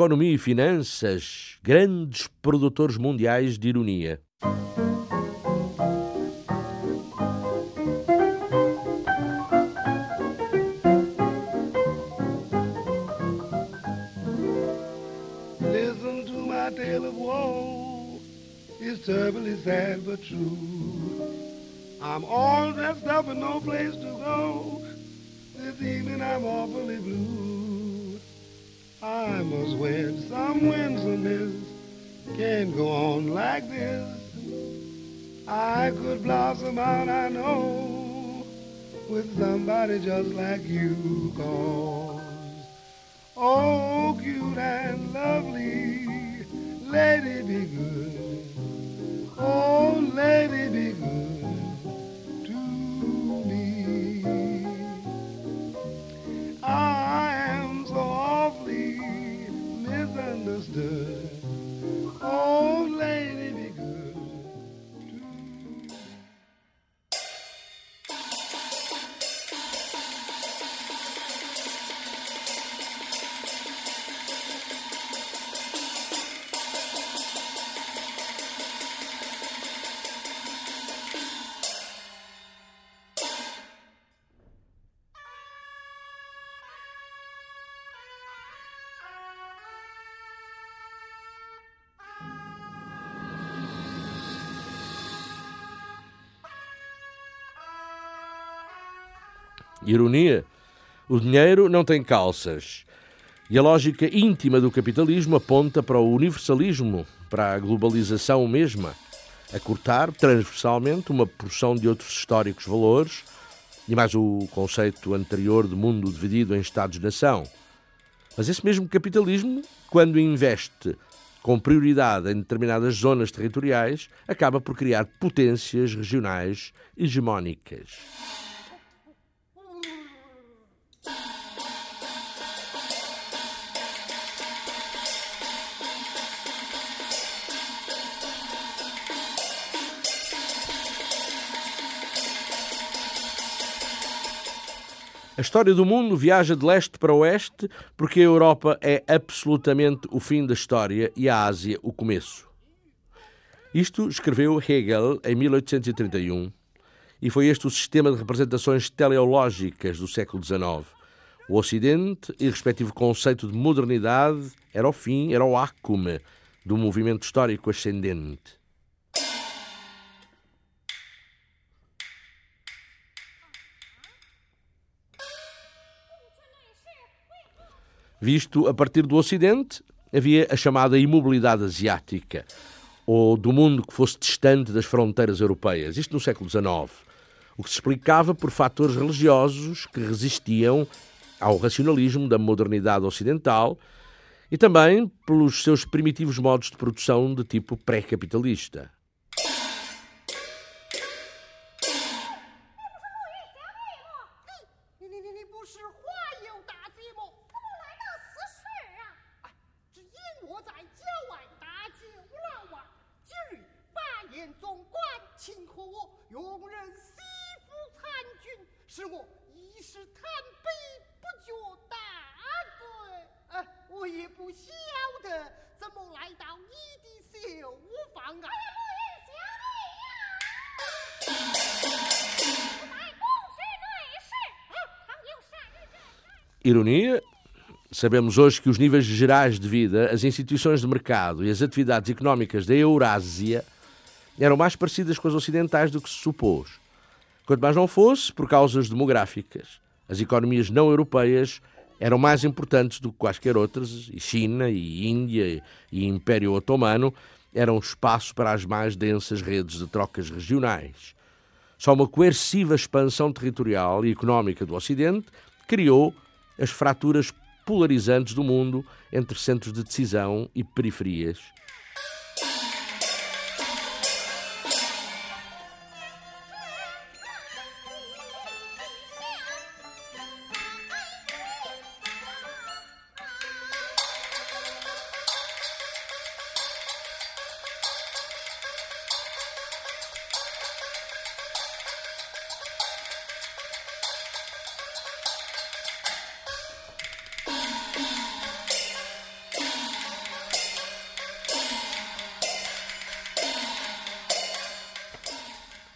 Economia e finanças, grandes produtores mundiais de ironia. Like this. I could blossom out, I know, with somebody just like you. Cause, oh, cute and lovely, lady be good. Oh, lady be good to me. I am so awfully misunderstood. Ironia. O dinheiro não tem calças. E a lógica íntima do capitalismo aponta para o universalismo, para a globalização mesma, a cortar transversalmente uma porção de outros históricos valores e mais o conceito anterior de mundo dividido em Estados-nação. Mas esse mesmo capitalismo, quando investe com prioridade em determinadas zonas territoriais, acaba por criar potências regionais hegemónicas. A história do mundo viaja de leste para oeste porque a Europa é absolutamente o fim da história e a Ásia o começo. Isto escreveu Hegel em 1831 e foi este o sistema de representações teleológicas do século XIX. O Ocidente e respectivo conceito de modernidade era o fim, era o ácume do movimento histórico ascendente. Visto a partir do Ocidente, havia a chamada imobilidade asiática, ou do mundo que fosse distante das fronteiras europeias, isto no século XIX, o que se explicava por fatores religiosos que resistiam ao racionalismo da modernidade ocidental e também pelos seus primitivos modos de produção de tipo pré-capitalista. Ironia? Sabemos hoje que os níveis gerais de vida, as instituições de mercado e as atividades económicas da Eurásia eram mais parecidas com as ocidentais do que se supôs. Quanto mais não fosse, por causas demográficas. As economias não europeias eram mais importantes do que quaisquer outras, e China, e Índia, e Império Otomano eram espaço para as mais densas redes de trocas regionais. Só uma coerciva expansão territorial e económica do Ocidente criou as fraturas polarizantes do mundo entre centros de decisão e periferias.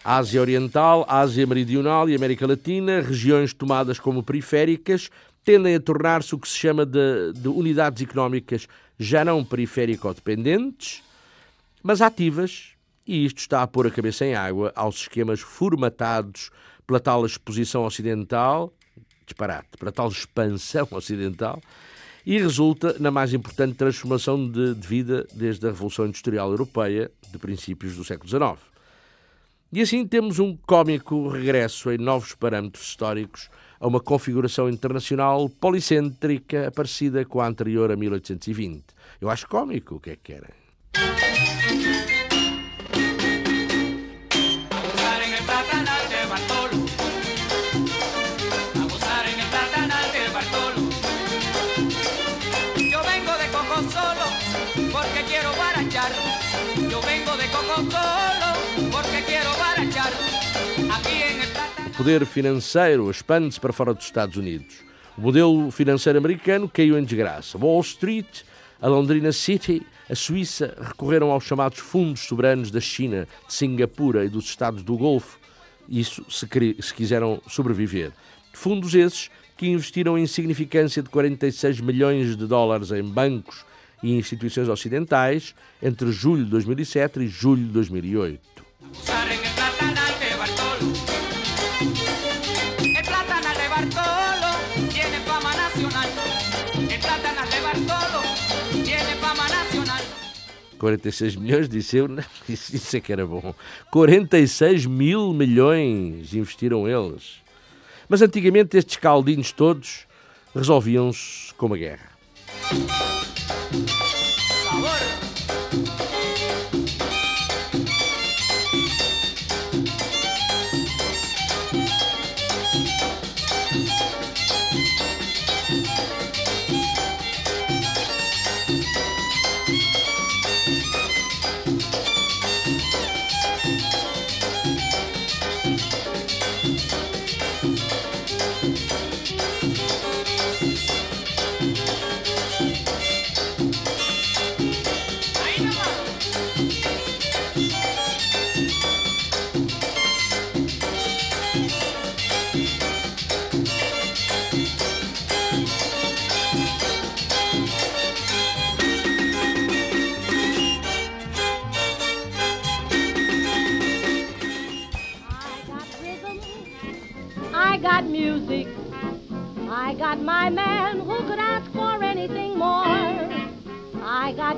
Ásia Oriental, Ásia Meridional e América Latina, regiões tomadas como periféricas, tendem a tornar-se o que se chama de, de unidades económicas já não periférico-dependentes, mas ativas, e isto está a pôr a cabeça em água aos esquemas formatados pela tal exposição ocidental, disparate, pela tal expansão ocidental, e resulta na mais importante transformação de, de vida desde a Revolução Industrial Europeia de princípios do século XIX. E assim temos um cômico regresso em novos parâmetros históricos a uma configuração internacional policêntrica parecida com a anterior a 1820. Eu acho cômico, o que é que querem? Poder financeiro expande-se para fora dos Estados Unidos. O modelo financeiro americano caiu em desgraça. Wall Street, a Londrina City, a Suíça recorreram aos chamados fundos soberanos da China, de Singapura e dos Estados do Golfo, isso se, se quiseram sobreviver. Fundos esses que investiram em significância de 46 milhões de dólares em bancos e instituições ocidentais entre julho de 2007 e julho de 2008. Quarenta e seis milhões, disse eu, isso, isso é que era bom. 46 mil milhões investiram eles. Mas antigamente estes caldinhos todos resolviam-se com uma guerra.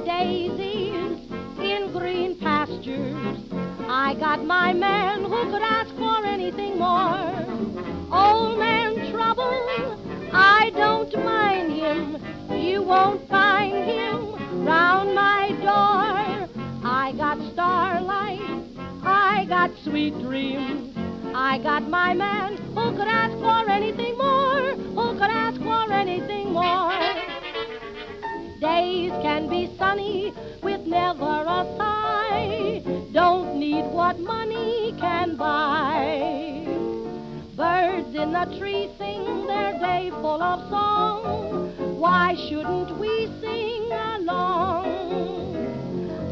Daisies in green pastures. I got my man who could ask for anything more. Old man trouble, I don't mind him. You won't find him round my door. I got starlight, I got sweet dreams. I got my man who could ask for anything more, who could ask for anything more. Days can be sunny with never a sigh. Don't need what money can buy. Birds in the tree sing their day full of song. Why shouldn't we sing along?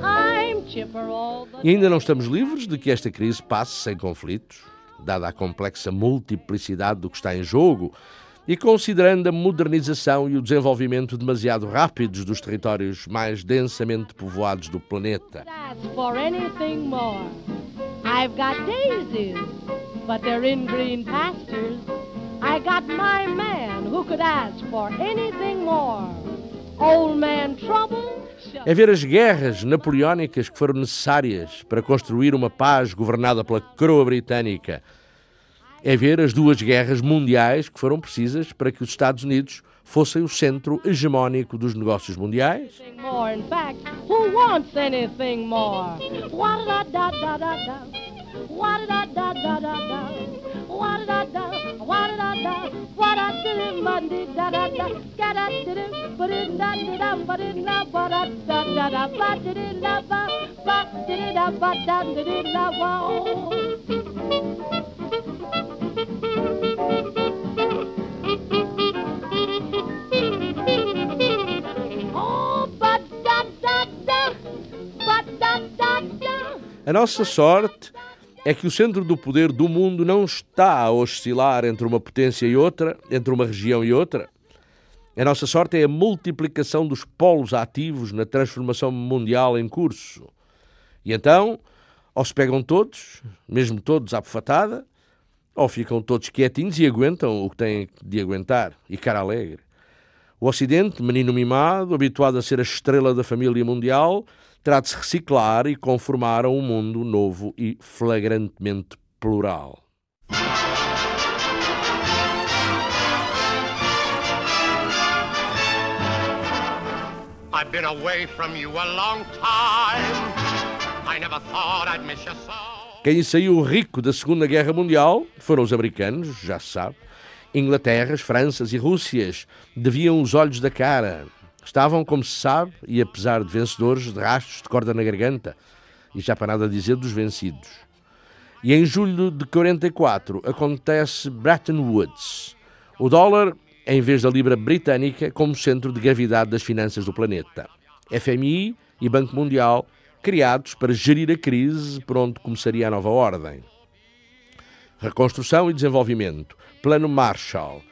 I'm chipper all the E ainda não estamos livres de que esta crise passe sem conflitos dada a complexa multiplicidade do que está em jogo, e considerando a modernização e o desenvolvimento demasiado rápidos dos territórios mais densamente povoados do planeta. I've got daisies, but they're in green pastures. I got my man who could ask for anything more. Old man trouble é ver as guerras napoleónicas que foram necessárias para construir uma paz governada pela coroa britânica. É ver as duas guerras mundiais que foram precisas para que os Estados Unidos fossem o centro hegemónico dos negócios mundiais. A nossa sorte é que o centro do poder do mundo não está a oscilar entre uma potência e outra, entre uma região e outra. A nossa sorte é a multiplicação dos polos ativos na transformação mundial em curso. E então, ou se pegam todos, mesmo todos à bufatada, ou ficam todos quietinhos e aguentam o que têm de aguentar, e cara alegre. O Ocidente, menino mimado, habituado a ser a estrela da família mundial, terá de se reciclar e conformar a um mundo novo e flagrantemente plural. I've been away from you a long time. I never thought I'd miss you so. Quem saiu rico da Segunda Guerra Mundial foram os americanos, já se sabe. Inglaterras, Franças e Rússias deviam os olhos da cara, Estavam, como se sabe, e apesar de vencedores, de rastros de corda na garganta, e já para nada dizer dos vencidos. E em julho de 44 acontece Bretton Woods. O dólar, em vez da libra britânica, como centro de gravidade das finanças do planeta. FMI e Banco Mundial criados para gerir a crise por onde começaria a nova ordem. Reconstrução e desenvolvimento. Plano Marshall.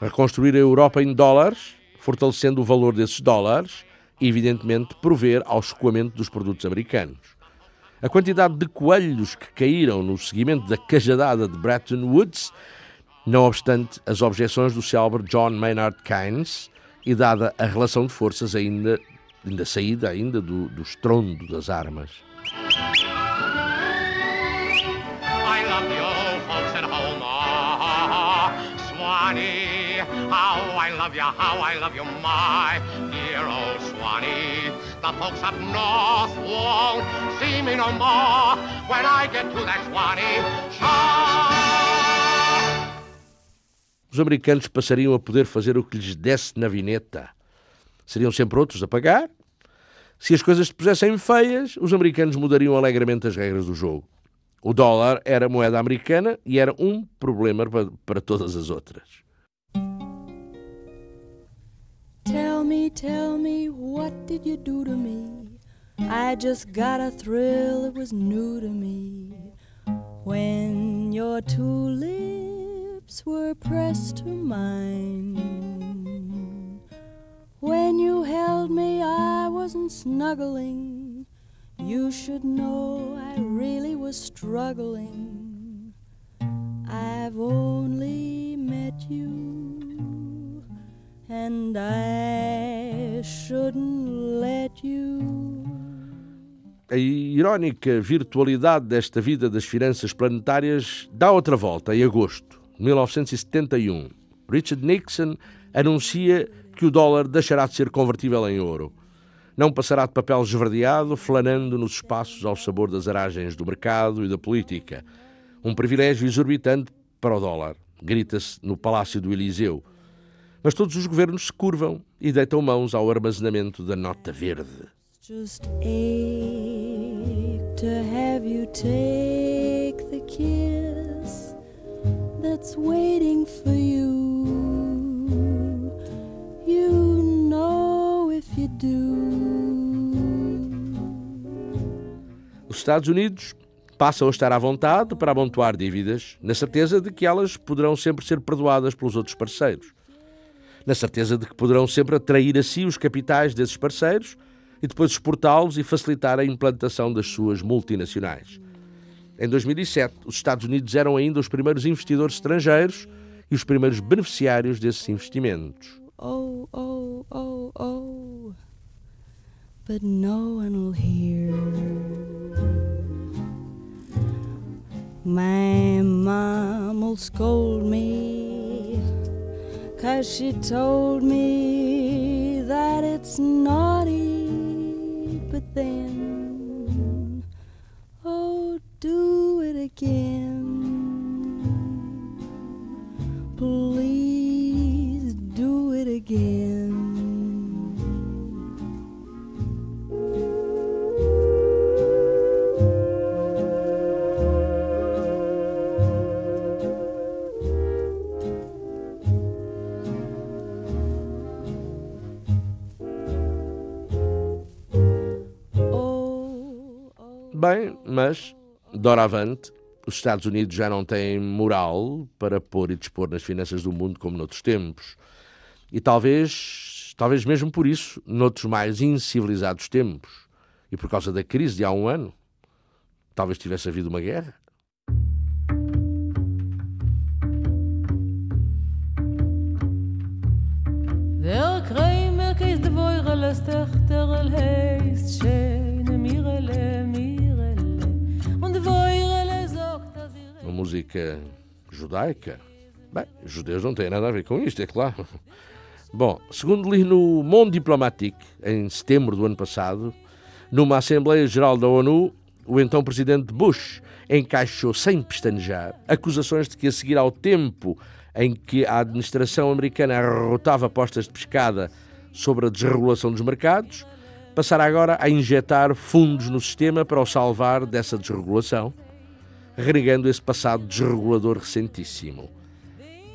Reconstruir a Europa em dólares fortalecendo o valor desses dólares e, evidentemente, prover ao escoamento dos produtos americanos. A quantidade de coelhos que caíram no seguimento da cajadada de Bretton Woods, não obstante as objeções do célebre John Maynard Keynes e dada a relação de forças ainda, ainda saída ainda do, do estrondo das armas. love you, how I love you, my dear old Swanee. The folks up north won't see me no more when I get to that Swanee shore. Os americanos passariam a poder fazer o que lhes desse na vineta. Seriam sempre outros a pagar. Se as coisas se pusessem feias, os americanos mudariam alegremente as regras do jogo. O dólar era moeda americana e era um problema para, todas as outras. Tell me, tell me, what did you do to me? I just got a thrill that was new to me. When your two lips were pressed to mine. When you held me, I wasn't snuggling. You should know I really was struggling. I've only met you and I shouldn't let you. A irónica virtualidade desta vida das finanças planetárias dá outra volta em agosto de 1971. Richard Nixon anuncia que o dólar deixará de ser convertível em ouro. Não passará de papel esverdeado, flanando nos espaços ao sabor das aragens do mercado e da política. Um privilégio exorbitante para o dólar, grita-se no Palácio do Eliseu. Mas todos os governos se curvam e deitam mãos ao armazenamento da nota verde. Just to have you take the kiss that's waiting for you. You know if you do. Os Estados Unidos passam a estar à vontade para amontoar dívidas, na certeza de que elas poderão sempre ser perdoadas pelos outros parceiros na certeza de que poderão sempre atrair a si os capitais desses parceiros e depois exportá-los e facilitar a implantação das suas multinacionais. Em 2007, os Estados Unidos eram ainda os primeiros investidores estrangeiros e os primeiros beneficiários desses investimentos. Oh, oh, oh, oh. But no one will hear. My mom'll scold me, cause she told me that it's naughty, but then, oh, do it again. Please again. Bem, mas, doravante, os Estados Unidos já não têm moral para pôr e dispor nas finanças do mundo como noutros tempos. E talvez, talvez mesmo por isso, noutros mais incivilizados tempos, e por causa da crise de há um ano, talvez tivesse havido uma guerra. Uma música judaica? Bem, judeus não têm nada a ver com isto, é claro. Bom, segundo li no Monde Diplomatique, em setembro do ano passado, numa Assembleia Geral da ONU, o então presidente Bush encaixou sem pestanejar acusações de que, a seguir ao tempo em que a administração americana arrotava apostas de pescada sobre a desregulação dos mercados, passará agora a injetar fundos no sistema para o salvar dessa desregulação, renegando esse passado desregulador recentíssimo.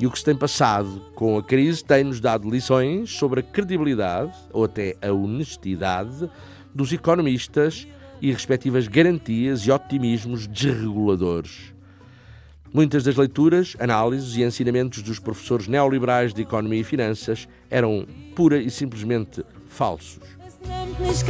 E o que se tem passado com a crise tem-nos dado lições sobre a credibilidade, ou até a honestidade, dos economistas e respectivas garantias e otimismos desreguladores. Muitas das leituras, análises e ensinamentos dos professores neoliberais de Economia e Finanças eram pura e simplesmente falsos. Es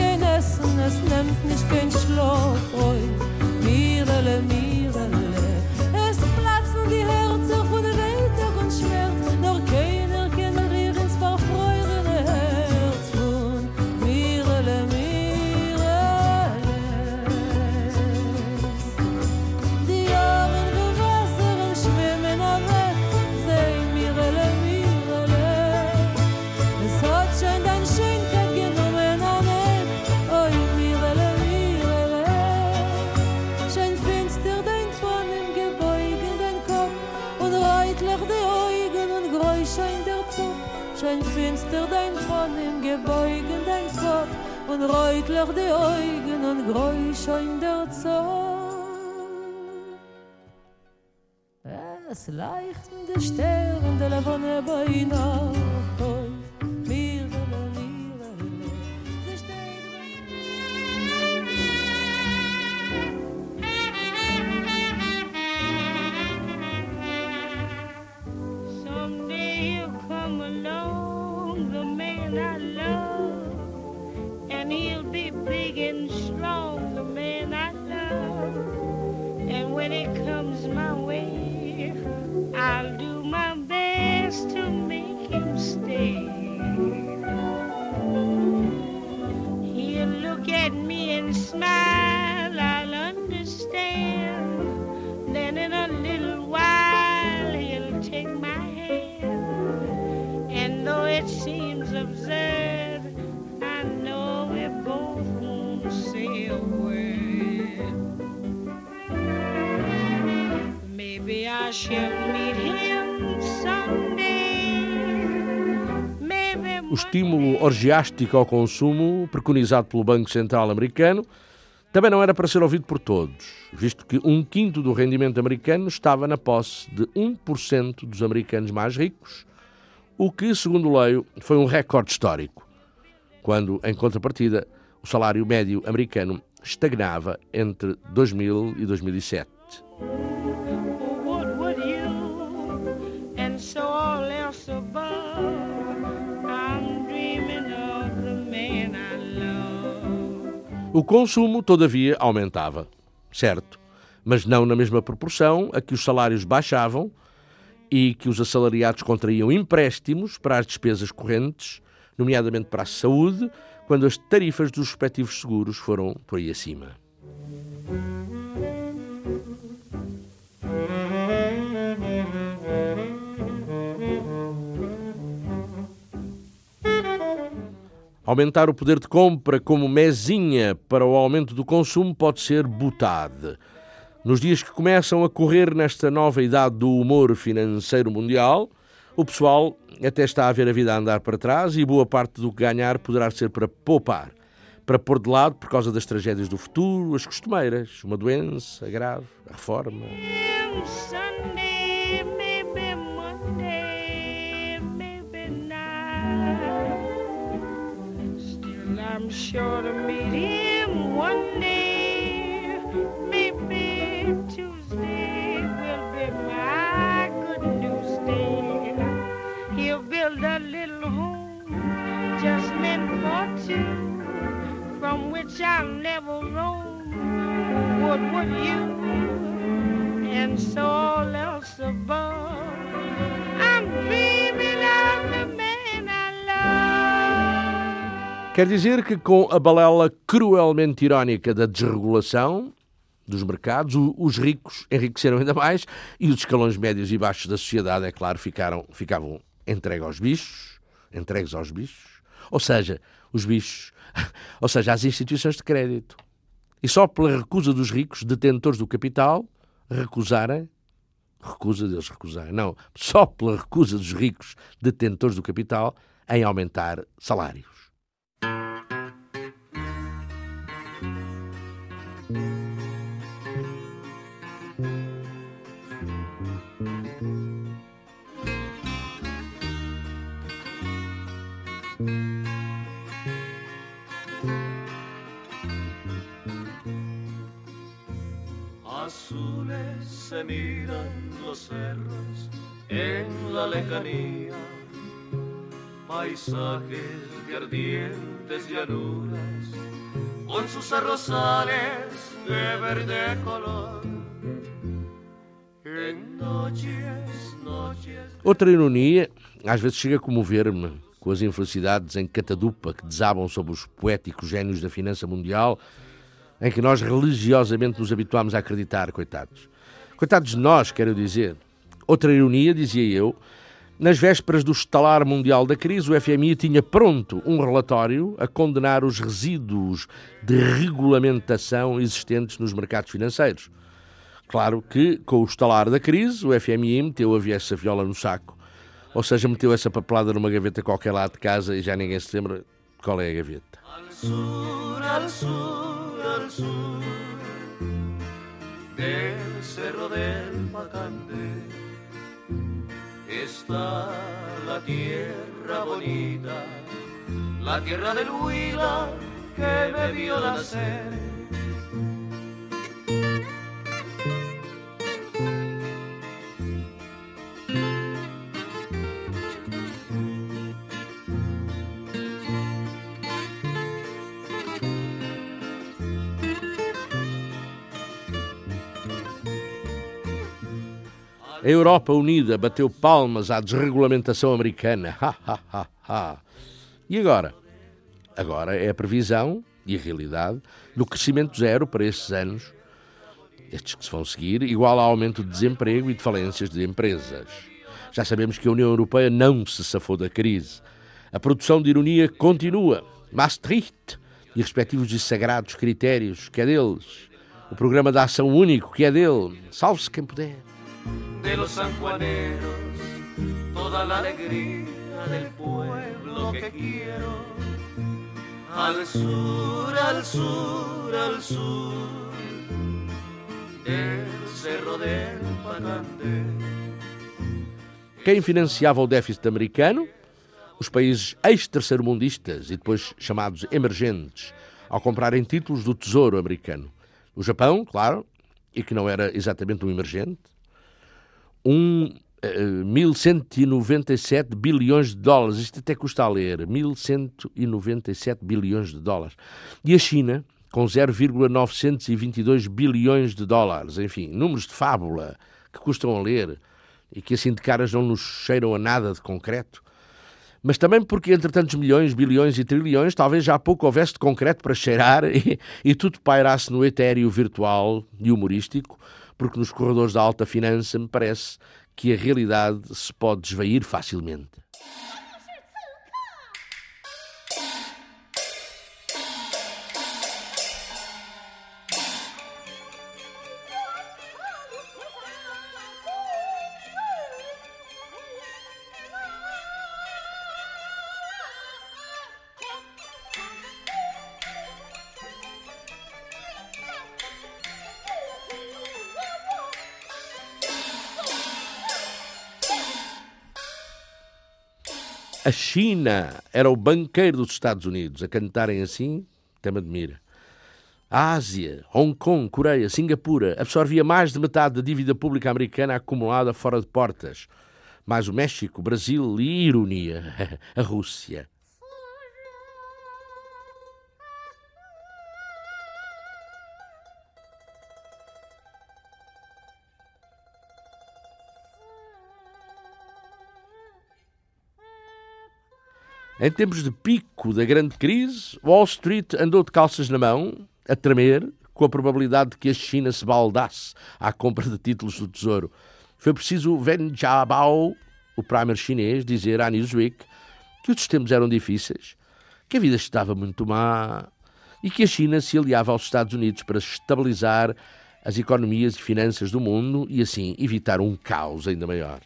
reitlich die Augen und Geräusch in der Zug Es leuchten die Sterne der Levone bei Nacht O estímulo orgiástico ao consumo, preconizado pelo Banco Central americano, também não era para ser ouvido por todos, visto que um quinto do rendimento americano estava na posse de 1% dos americanos mais ricos, o que, segundo leio, foi um recorde histórico, quando, em contrapartida, o salário médio americano estagnava entre 2000 e 2007. O consumo, todavia, aumentava, certo, mas não na mesma proporção a que os salários baixavam e que os assalariados contraíam empréstimos para as despesas correntes, nomeadamente para a saúde, quando as tarifas dos respectivos seguros foram por aí acima. Aumentar o poder de compra como mesinha para o aumento do consumo pode ser butade. Nos dias que começam a correr nesta nova idade do humor financeiro mundial, o pessoal até está a ver a vida a andar para trás e boa parte do que ganhar poderá ser para poupar, para pôr de lado por causa das tragédias do futuro, as costumeiras, uma doença grave, a reforma. I'm sure to meet him one day. Maybe Tuesday will be my good news day. He'll build a little home just meant for two, from which I'll never roam. What would you? and so Quer dizer que com a balela cruelmente irónica da desregulação dos mercados, os ricos enriqueceram ainda mais e os escalões médios e baixos da sociedade, é claro, ficaram, ficavam entregues aos bichos, entregues aos bichos, ou seja, os bichos, ou seja, às instituições de crédito. E só pela recusa dos ricos, detentores do capital, recusarem, recusa deles recusarem, não, só pela recusa dos ricos, detentores do capital, em aumentar salários. Cerros en la lejanía, paisajes de ardientes llanuras, con sus arrozales de verde color. Outra ironia, às vezes chega a comover-me com as infelicidades em catadupa que desabam sobre os poéticos génios da finança mundial, em que nós religiosamente nos habituámos a acreditar, coitados. Coitados de nós, quero dizer. Outra ironia, dizia eu, nas vésperas do estalar mundial da crise, o FMI tinha pronto um relatório a condenar os resíduos de regulamentação existentes nos mercados financeiros. Claro que, com o estalar da crise, o FMI meteu a essa viola no saco. Ou seja, meteu essa papelada numa gaveta qualquer lá de casa e já ninguém se lembra qual é a gaveta. al sur, al sur, al sur del cerro del Pacande está la tierra bonita, la tierra del Huila que me vio nacer. A Europa Unida bateu palmas à desregulamentação americana. Ha, ha, ha, ha. E agora? Agora é a previsão e a realidade do crescimento zero para estes anos, estes que se vão seguir, igual ao aumento de desemprego e de falências de empresas. Já sabemos que a União Europeia não se safou da crise. A produção de ironia continua. Maastricht e respectivos e sagrados critérios, que é deles. O programa de ação único, que é dele. Salve-se quem puder. De los sanjuaneros, toda la alegría del pueblo que quiero. Al sur, al sur, al sur, del cerro del Pacande. Quem financiava o déficit americano? Os países ex-terceiro-mundistas e depois chamados emergentes, ao comprarem títulos do Tesouro americano. O Japão, claro, e que não era exatamente um emergente. Um, eh, 1.197 bilhões de dólares. Isto até custa a ler. 1.197 bilhões de dólares. E a China, com 0,922 bilhões de dólares. Enfim, números de fábula que custam a ler e que assim de caras não nos cheiram a nada de concreto. Mas também porque entre tantos milhões, bilhões e trilhões, talvez já pouco houvesse de concreto para cheirar e, e tudo pairasse no etéreo virtual e humorístico, porque nos corredores da alta finança me parece que a realidade se pode desvair facilmente. A China era o banqueiro dos Estados Unidos. A cantarem assim, até me admira. A Ásia, Hong Kong, Coreia, Singapura absorvia mais de metade da dívida pública americana acumulada fora de portas. Mais o México, Brasil e, ironia, a Rússia. Em tempos de pico da grande crise, Wall Street andou de calças na mão, a tremer, com a probabilidade de que a China se baldasse à compra de títulos do Tesouro. Foi preciso Wen Jiabao, o primer chinês, dizer à Newsweek que os tempos eram difíceis, que a vida estava muito má e que a China se aliava aos Estados Unidos para estabilizar as economias e finanças do mundo e assim evitar um caos ainda maior.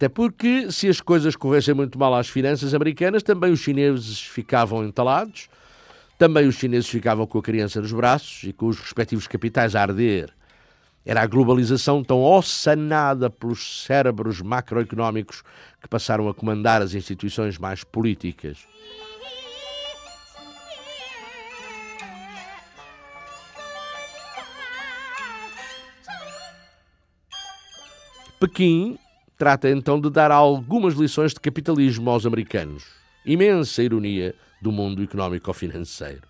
Até porque, se as coisas corressem muito mal às finanças americanas, também os chineses ficavam entalados, também os chineses ficavam com a criança nos braços e com os respectivos capitais a arder. Era a globalização tão ossanada pelos cérebros macroeconómicos que passaram a comandar as instituições mais políticas. Pequim trata então de dar algumas lições de capitalismo aos americanos. Imensa ironia do mundo económico-financeiro.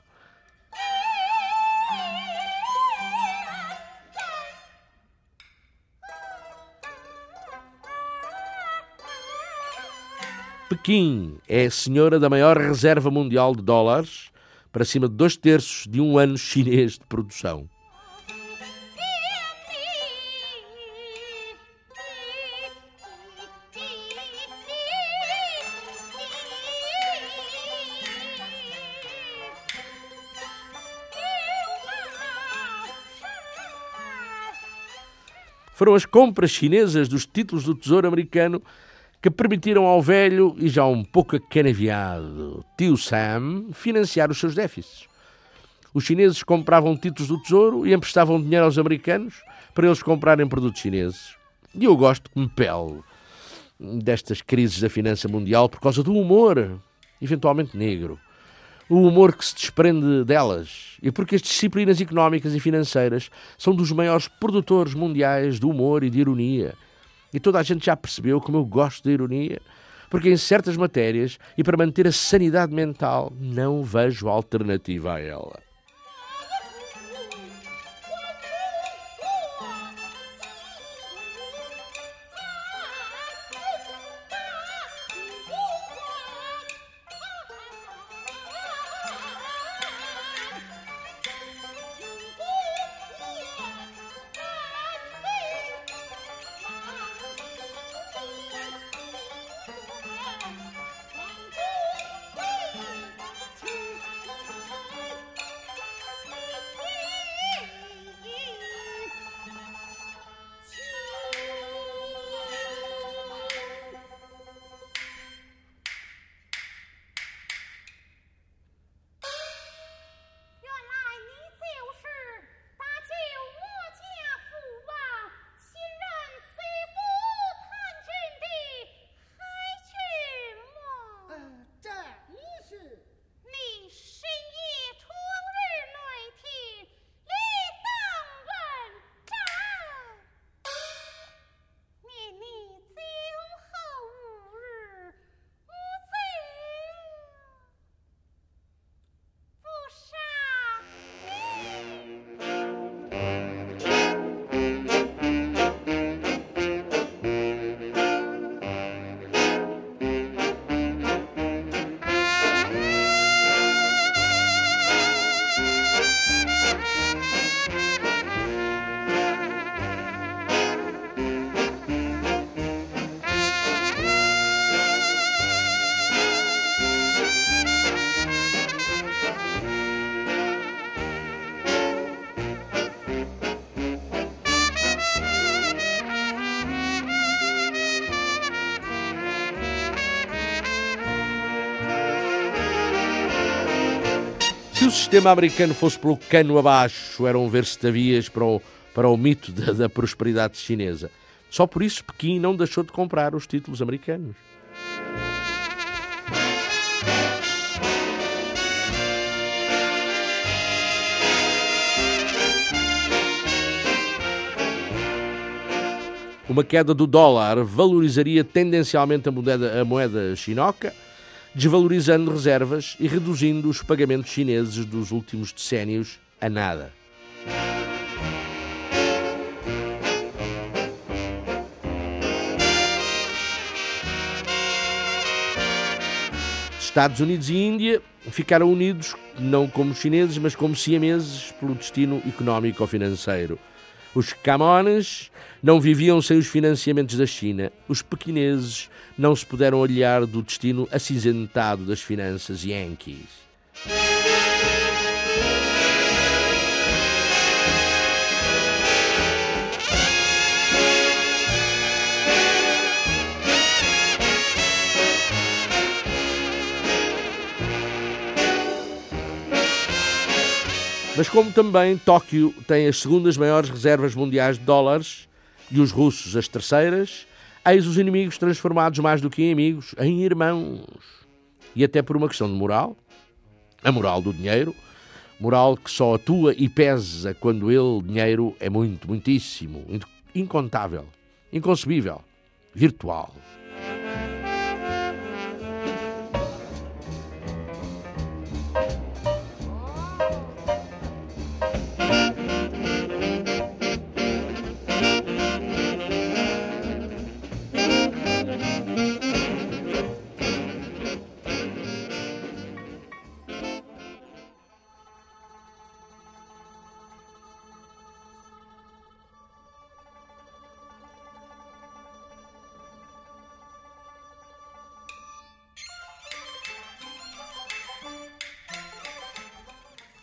Pequim é a senhora da maior reserva mundial de dólares, para cima de dois terços de um ano chinês de produção. Foram as compras chinesas dos títulos do Tesouro Americano que permitiram ao velho e já um pouco acanaviado tio Sam financiar os seus déficits. Os chineses compravam títulos do Tesouro e emprestavam dinheiro aos americanos para eles comprarem produtos chineses. E eu gosto me pele destas crises da finança mundial por causa do humor, eventualmente negro o humor que se desprende delas e porque as disciplinas económicas e financeiras são dos maiores produtores mundiais de humor e de ironia. E toda a gente já percebeu como eu gosto de ironia, porque em certas matérias e para manter a sanidade mental não vejo alternativa a ela. O sistema americano fosse pelo cano abaixo, eram ver-se-tavias para o, para o mito da, da prosperidade chinesa. Só por isso Pequim não deixou de comprar os títulos americanos. Uma queda do dólar valorizaria tendencialmente a moeda, a moeda chinoca, desvalorizando reservas e reduzindo os pagamentos chineses dos últimos decénios a nada. Estados Unidos e Índia ficaram unidos não como chineses, mas como siameses pelo destino económico ou financeiro. Os Camones não viviam sem os financiamentos da China. Os pequineses não se puderam olhar do destino acinzentado das finanças yankees. Mas como também Tóquio tem as segundas maiores reservas mundiais de dólares e os russos as terceiras, eis os inimigos transformados mais do que em amigos, em irmãos. E até por uma questão de moral, a moral do dinheiro, moral que só atua e pesa quando ele, dinheiro, é muito, muitíssimo, incontável, inconcebível, virtual.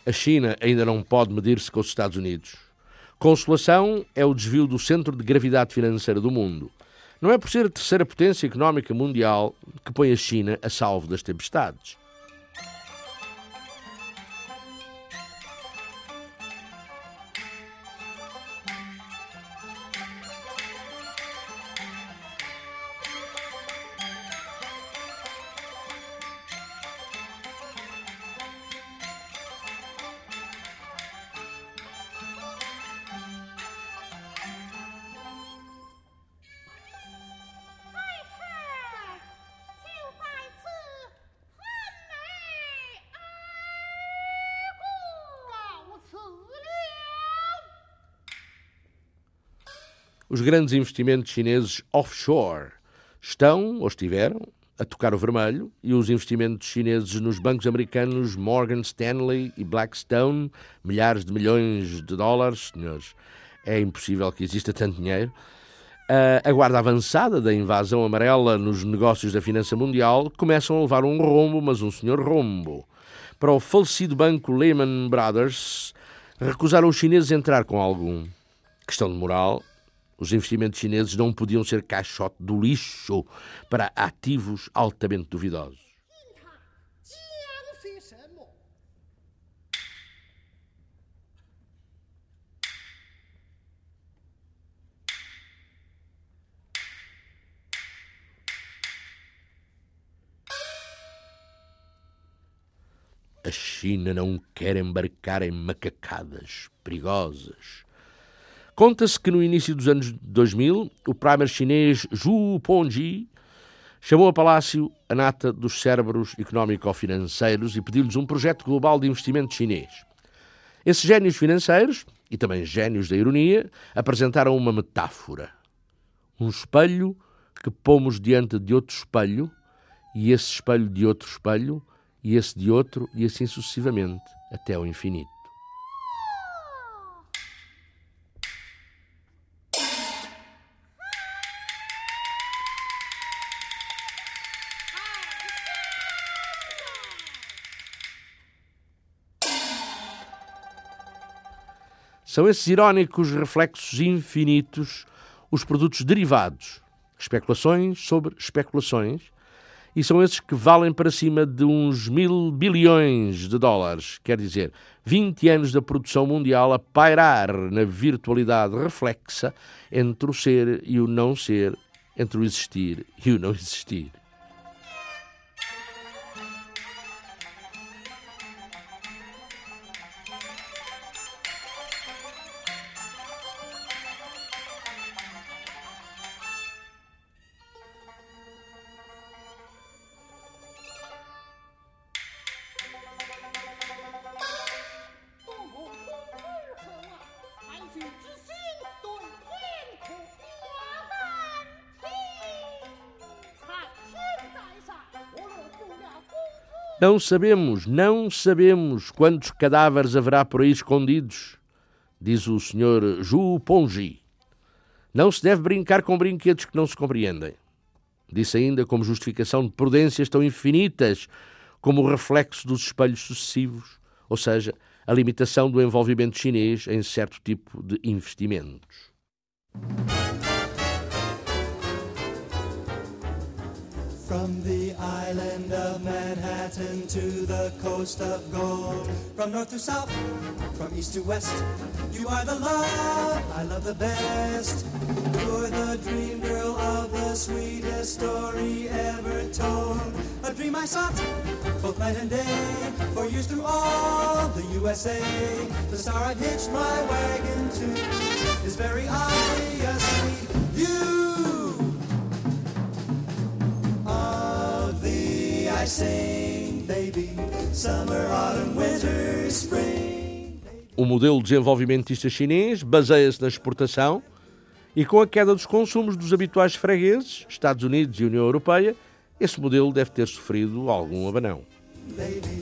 A China ainda não pode medir-se com os Estados Unidos. Consolação é o desvio do centro de gravidade financeira do mundo. Não é por ser a terceira potência económica mundial que põe a China a salvo das tempestades. Os grandes investimentos chineses offshore estão, ou estiveram, a tocar o vermelho e os investimentos chineses nos bancos americanos Morgan Stanley e Blackstone, milhares de milhões de dólares, senhores, é impossível que exista tanto dinheiro. A guarda avançada da invasão amarela nos negócios da finança mundial começam a levar um rombo, mas um senhor rombo. Para o falecido banco Lehman Brothers, recusaram os chineses entrar com algum. Questão de moral, os investimentos chineses não podiam ser caixote do lixo para ativos altamente duvidosos. A China não quer embarcar em macacadas perigosas Conta-se que no início dos anos 2000, o primer chinês Zhu Pongji chamou a Palácio a nata dos cérebros económico-financeiros e pediu-lhes um projeto global de investimento chinês. Esses génios financeiros, e também génios da ironia, apresentaram uma metáfora. Um espelho que pomos diante de outro espelho, e esse espelho de outro espelho, e esse de outro, e assim sucessivamente, até ao infinito. São esses irónicos reflexos infinitos os produtos derivados, especulações sobre especulações, e são esses que valem para cima de uns mil bilhões de dólares. Quer dizer, 20 anos da produção mundial a pairar na virtualidade reflexa entre o ser e o não ser, entre o existir e o não existir. Não sabemos, não sabemos quantos cadáveres haverá por aí escondidos, diz o Sr. Ju Pongi. Não se deve brincar com brinquedos que não se compreendem. Disse ainda como justificação de prudências tão infinitas como o reflexo dos espelhos sucessivos, ou seja, a limitação do envolvimento chinês em certo tipo de investimentos. From the island of Manhattan to the coast of gold. From north to south, from east to west. You are the love I love the best. You're the dream girl of the sweetest story ever told. A dream I sought both night and day. For years through all the USA. The star I've hitched my wagon to is very obviously O modelo desenvolvimentista chinês baseia-se na exportação e com a queda dos consumos dos habituais fregueses, Estados Unidos e União Europeia, esse modelo deve ter sofrido algum abanão. Baby.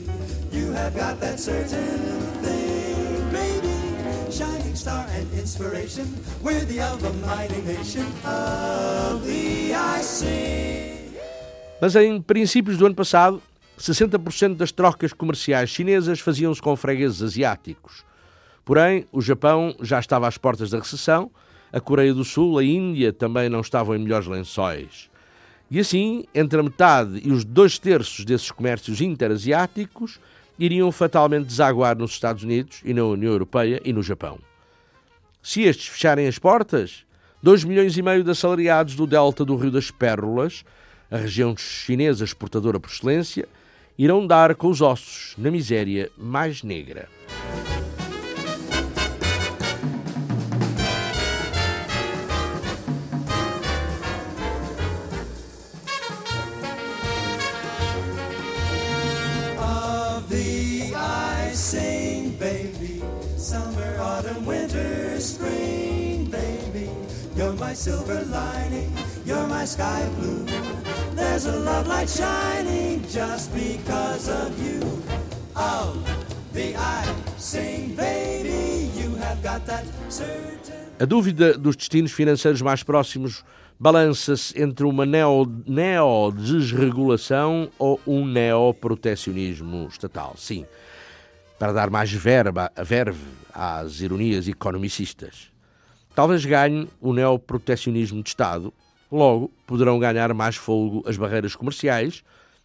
Mas em princípios do ano passado, 60% das trocas comerciais chinesas faziam-se com fregueses asiáticos. Porém, o Japão já estava às portas da recessão, a Coreia do Sul, a Índia também não estavam em melhores lençóis. E assim, entre a metade e os dois terços desses comércios interasiáticos iriam fatalmente desaguar nos Estados Unidos e na União Europeia e no Japão. Se estes fecharem as portas, 2 milhões e meio de assalariados do delta do Rio das Pérolas, a região chinesa exportadora por excelência, irão dar com os ossos na miséria mais negra. Silver lining, you're my sky blue. There's a love light shining just because of you. Of the I sing, baby. You have got that certain. A dúvida dos destinos financeiros mais próximos balança-se entre uma neo- neo-desregulação ou um neoprotecionismo estatal. Sim, para dar mais verba, verve às ironias economicistas. Talvez ganhe o neoprotecionismo de Estado, logo poderão ganhar mais folgo as barreiras comerciais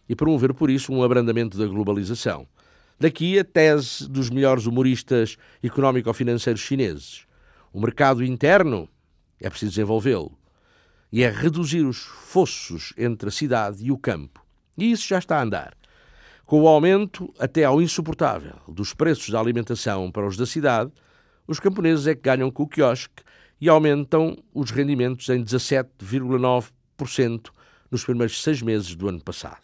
e promover por isso um abrandamento da globalização. Daqui a tese dos melhores humoristas económico-financeiros chineses. O mercado interno é preciso desenvolvê-lo e é reduzir os fossos entre a cidade e o campo. E isso já está a andar. Com o aumento até ao insuportável dos preços da alimentação para os da cidade, os camponeses é que ganham com o quiosque e aumentam os rendimentos em 17,9% nos primeiros seis meses do ano passado.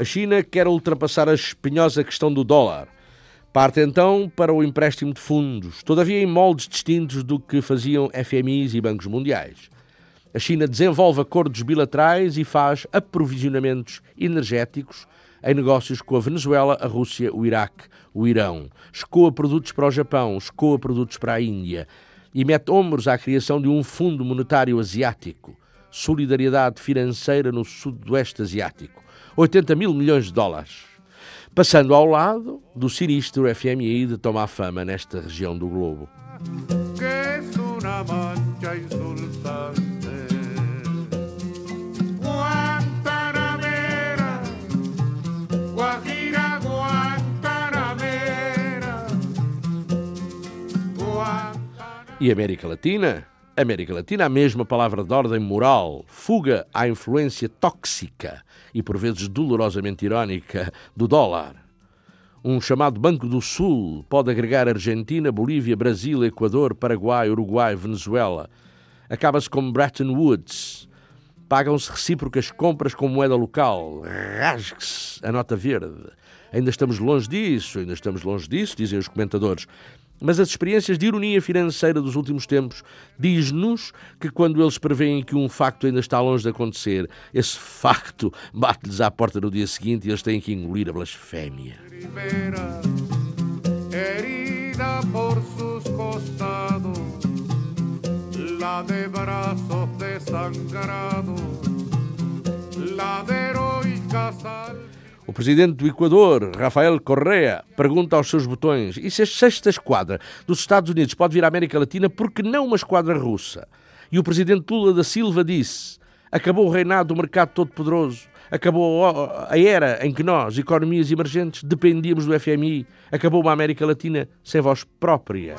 A China quer ultrapassar a espinhosa questão do dólar Parte então para o empréstimo de fundos, todavia em moldes distintos do que faziam FMIs e bancos mundiais. A China desenvolve acordos bilaterais e faz aprovisionamentos energéticos em negócios com a Venezuela, a Rússia, o Iraque, o Irão. Escoa produtos para o Japão, escoa produtos para a Índia e mete ombros à criação de um Fundo Monetário Asiático. Solidariedade financeira no Sudoeste Asiático. 80 mil milhões de dólares. Passando ao lado do sinistro FMI de tomar fama nesta região do globo. E América Latina? América Latina, a mesma palavra de ordem moral, fuga à influência tóxica e por vezes dolorosamente irónica do dólar. Um chamado Banco do Sul pode agregar Argentina, Bolívia, Brasil, Equador, Paraguai, Uruguai, Venezuela. Acaba-se como Bretton Woods. Pagam-se recíprocas compras com moeda local. Rasgue-se a nota verde. Ainda estamos longe disso, ainda estamos longe disso, dizem os comentadores. Mas as experiências de ironia financeira dos últimos tempos diz-nos que quando eles preveem que um facto ainda está longe de acontecer, esse facto bate-lhes à porta no dia seguinte e eles têm que engolir a blasfémia. O presidente do Equador, Rafael Correa, pergunta aos seus botões: e se a sexta esquadra dos Estados Unidos pode vir à América Latina, por que não uma esquadra russa? E o presidente Lula da Silva disse: acabou o reinado do mercado todo-poderoso, acabou a era em que nós, economias emergentes, dependíamos do FMI, acabou uma América Latina sem voz própria.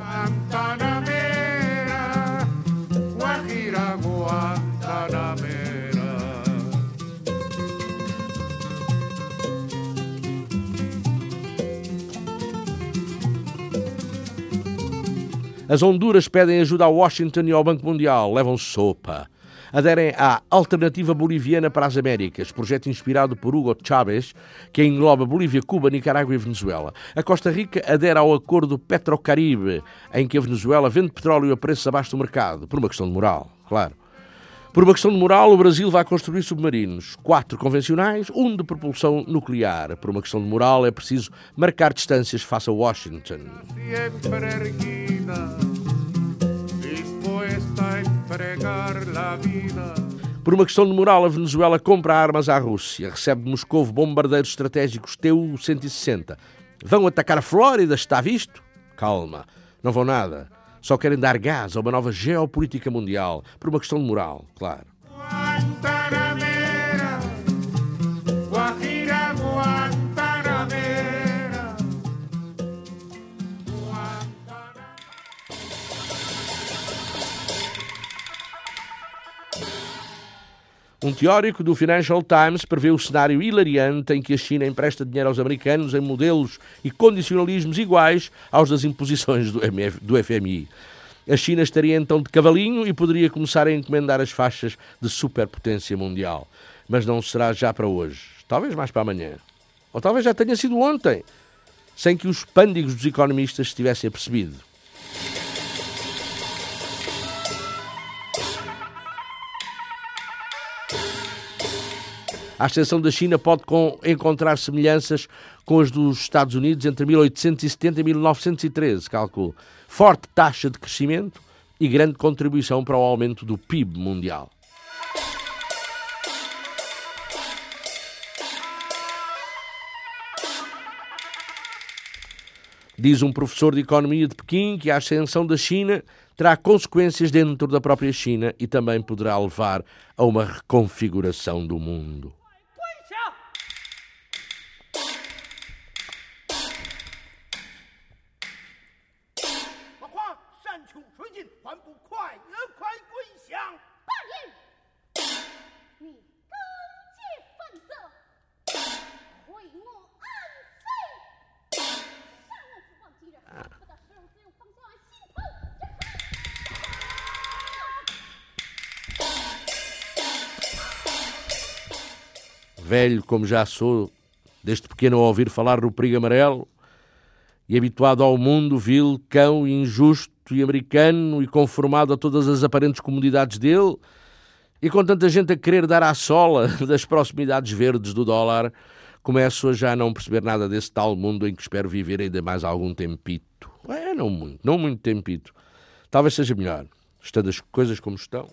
As Honduras pedem ajuda a Washington e ao Banco Mundial, levam sopa. Aderem à Alternativa Boliviana para as Américas, projeto inspirado por Hugo Chávez, que engloba Bolívia, Cuba, Nicarágua e Venezuela. A Costa Rica adere ao acordo Petrocaribe, em que a Venezuela vende petróleo a preços abaixo do mercado, por uma questão de moral, claro. Por uma questão de moral, o Brasil vai construir submarinos, quatro convencionais, um de propulsão nuclear. Por uma questão de moral, é preciso marcar distâncias face a Washington. Por uma questão de moral, a Venezuela compra armas à Rússia, recebe de Moscou bombardeiros estratégicos Tu-160. Vão atacar a Flórida, está visto? Calma, não vão nada. Só querem dar gás a uma nova geopolítica mundial, por uma questão de moral, claro. Um teórico do Financial Times prevê o cenário hilariante em que a China empresta dinheiro aos americanos em modelos e condicionalismos iguais aos das imposições do, FMI. A China estaria então de cavalinho e poderia começar a encomendar as faixas de superpotência mundial. Mas não será já para hoje. Talvez mais para amanhã. Ou talvez já tenha sido ontem, sem que os pândigos dos economistas estivessem apercebido. A ascensão da China pode encontrar semelhanças com as dos Estados Unidos entre 1870 e 1913, calculo. Forte taxa de crescimento e grande contribuição para o aumento do PIB mundial. Diz um professor de economia de Pequim que a ascensão da China terá consequências dentro da própria China e também poderá levar a uma reconfiguração do mundo. 'Velho como já sou, desde pequeno a ouvir falar no perigo amarelo, e habituado ao mundo vil, cão injusto e americano e conformado a todas as aparentes comodidades dele, e com tanta gente a querer dar à sola das proximidades verdes do dólar, começo a já não perceber nada desse tal mundo em que espero viver ainda mais algum tempito. É, não muito, não muito tempito. Talvez seja melhor, estando as coisas como estão.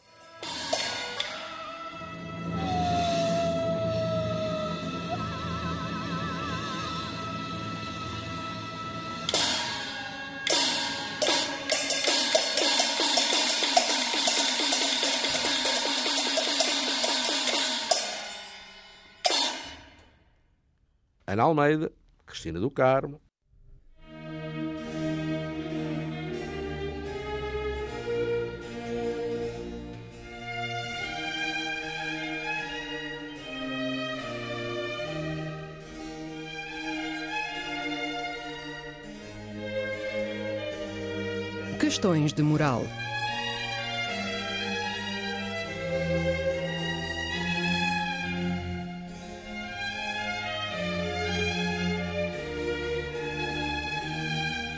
Ana Almeida, Cristina do Carmo. Questões de moral.